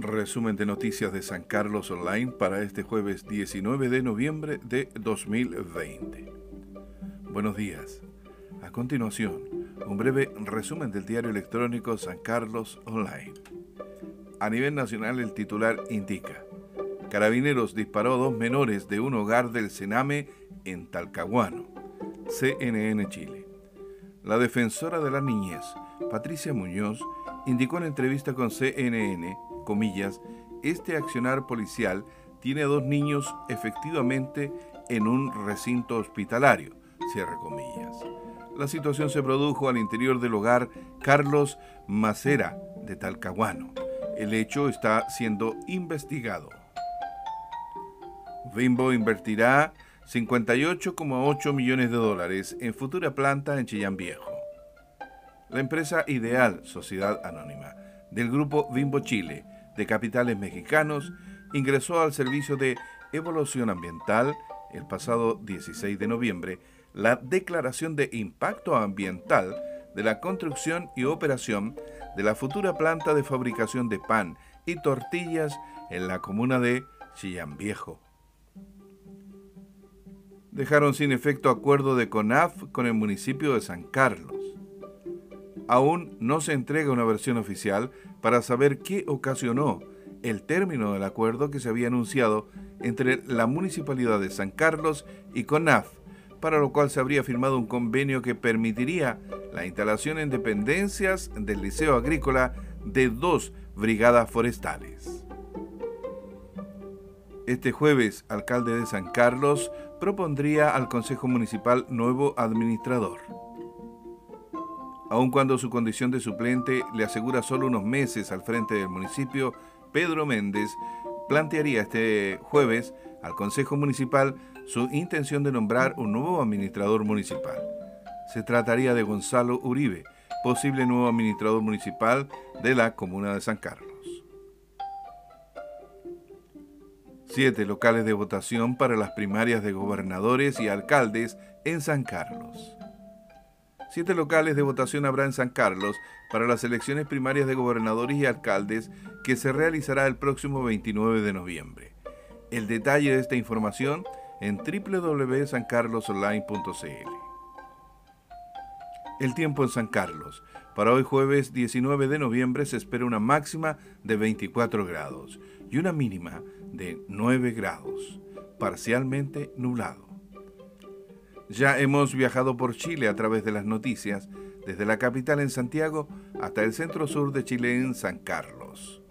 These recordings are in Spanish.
Resumen de noticias de San Carlos Online para este jueves 19 de noviembre de 2020. Buenos días. A continuación, un breve resumen del diario electrónico San Carlos Online. A nivel nacional el titular indica, Carabineros disparó a dos menores de un hogar del Sename en Talcahuano, CNN Chile. La defensora de la niñez, Patricia Muñoz, indicó en entrevista con CNN comillas, este accionar policial tiene a dos niños efectivamente en un recinto hospitalario, cierre comillas. La situación se produjo al interior del hogar Carlos Macera de Talcahuano. El hecho está siendo investigado. Bimbo invertirá 58,8 millones de dólares en futura planta en Chillán Viejo. La empresa Ideal, Sociedad Anónima, del grupo Bimbo Chile, de Capitales Mexicanos ingresó al Servicio de Evolución Ambiental el pasado 16 de noviembre la declaración de impacto ambiental de la construcción y operación de la futura planta de fabricación de pan y tortillas en la comuna de Chillán Viejo. Dejaron sin efecto acuerdo de CONAF con el municipio de San Carlos. Aún no se entrega una versión oficial para saber qué ocasionó el término del acuerdo que se había anunciado entre la Municipalidad de San Carlos y CONAF, para lo cual se habría firmado un convenio que permitiría la instalación en dependencias del Liceo Agrícola de dos brigadas forestales. Este jueves, alcalde de San Carlos propondría al Consejo Municipal nuevo administrador aun cuando su condición de suplente le asegura solo unos meses al frente del municipio, Pedro Méndez plantearía este jueves al Consejo Municipal su intención de nombrar un nuevo administrador municipal. Se trataría de Gonzalo Uribe, posible nuevo administrador municipal de la comuna de San Carlos. Siete locales de votación para las primarias de gobernadores y alcaldes en San Carlos. Siete locales de votación habrá en San Carlos para las elecciones primarias de gobernadores y alcaldes que se realizará el próximo 29 de noviembre. El detalle de esta información en www.sancarlosonline.cl. El tiempo en San Carlos. Para hoy jueves 19 de noviembre se espera una máxima de 24 grados y una mínima de 9 grados, parcialmente nublado. Ya hemos viajado por Chile a través de las noticias, desde la capital en Santiago hasta el centro sur de Chile en San Carlos.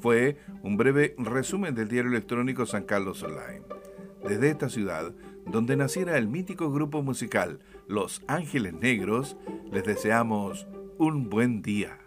Fue un breve resumen del diario electrónico San Carlos Online. Desde esta ciudad, donde naciera el mítico grupo musical Los Ángeles Negros, les deseamos un buen día.